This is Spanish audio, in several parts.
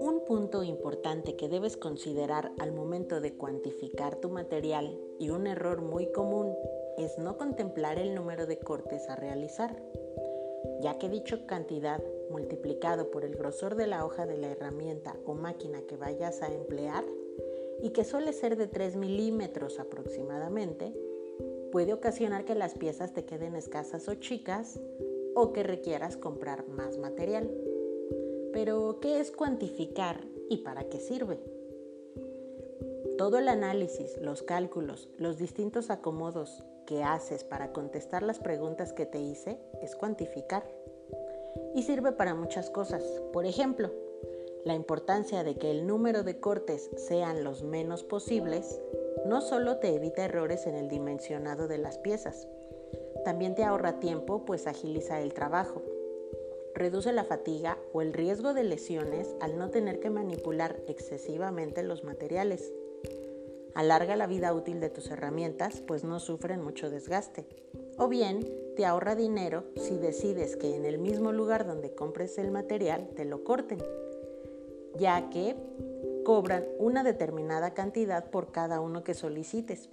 Un punto importante que debes considerar al momento de cuantificar tu material y un error muy común es no contemplar el número de cortes a realizar, ya que dicho cantidad multiplicado por el grosor de la hoja de la herramienta o máquina que vayas a emplear y que suele ser de 3 milímetros aproximadamente, puede ocasionar que las piezas te queden escasas o chicas o que requieras comprar más material. Pero, ¿qué es cuantificar y para qué sirve? Todo el análisis, los cálculos, los distintos acomodos que haces para contestar las preguntas que te hice es cuantificar. Y sirve para muchas cosas. Por ejemplo, la importancia de que el número de cortes sean los menos posibles no solo te evita errores en el dimensionado de las piezas, también te ahorra tiempo pues agiliza el trabajo. Reduce la fatiga o el riesgo de lesiones al no tener que manipular excesivamente los materiales. Alarga la vida útil de tus herramientas pues no sufren mucho desgaste. O bien te ahorra dinero si decides que en el mismo lugar donde compres el material te lo corten, ya que cobran una determinada cantidad por cada uno que solicites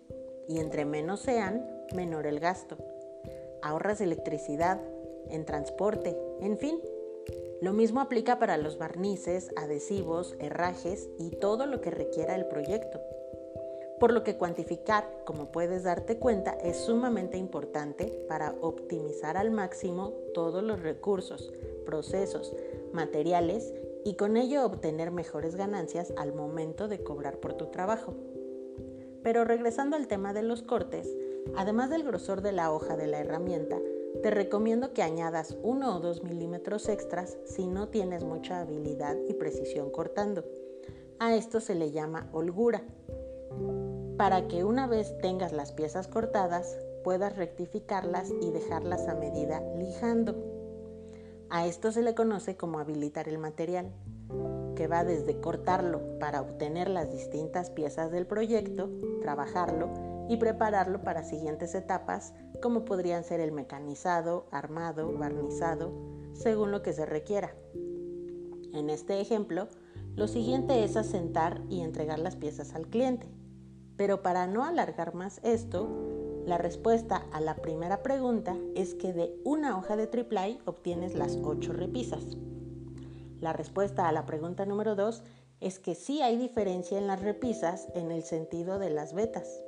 y entre menos sean, menor el gasto. Ahorras electricidad, en transporte, en fin. Lo mismo aplica para los barnices, adhesivos, herrajes y todo lo que requiera el proyecto. Por lo que cuantificar, como puedes darte cuenta, es sumamente importante para optimizar al máximo todos los recursos, procesos, materiales y con ello obtener mejores ganancias al momento de cobrar por tu trabajo. Pero regresando al tema de los cortes, además del grosor de la hoja de la herramienta, te recomiendo que añadas 1 o 2 milímetros extras si no tienes mucha habilidad y precisión cortando. A esto se le llama holgura, para que una vez tengas las piezas cortadas puedas rectificarlas y dejarlas a medida lijando. A esto se le conoce como habilitar el material, que va desde cortarlo para obtener las distintas piezas del proyecto, trabajarlo y prepararlo para siguientes etapas como podrían ser el mecanizado, armado, barnizado, según lo que se requiera. En este ejemplo, lo siguiente es asentar y entregar las piezas al cliente. Pero para no alargar más esto, la respuesta a la primera pregunta es que de una hoja de triple obtienes las 8 repisas. La respuesta a la pregunta número 2 es que sí hay diferencia en las repisas en el sentido de las vetas.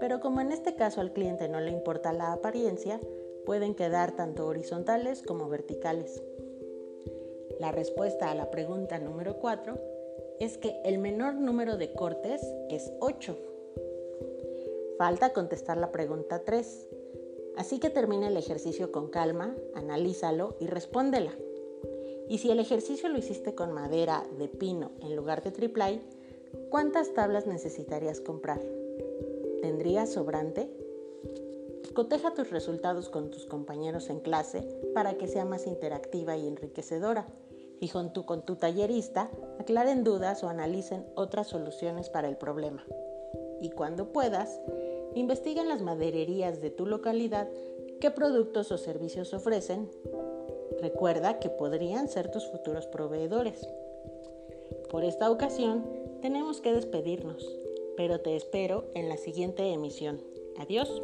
Pero como en este caso al cliente no le importa la apariencia, pueden quedar tanto horizontales como verticales. La respuesta a la pregunta número 4 es que el menor número de cortes es 8 Falta contestar la pregunta 3. Así que termina el ejercicio con calma, analízalo y respóndela. Y si el ejercicio lo hiciste con madera de pino en lugar de triple ¿cuántas tablas necesitarías comprar? ¿Tendrías sobrante? Coteja tus resultados con tus compañeros en clase para que sea más interactiva y enriquecedora. Y junto con tu tallerista, aclaren dudas o analicen otras soluciones para el problema. Y cuando puedas, Investiga en las madererías de tu localidad qué productos o servicios ofrecen. Recuerda que podrían ser tus futuros proveedores. Por esta ocasión tenemos que despedirnos, pero te espero en la siguiente emisión. Adiós.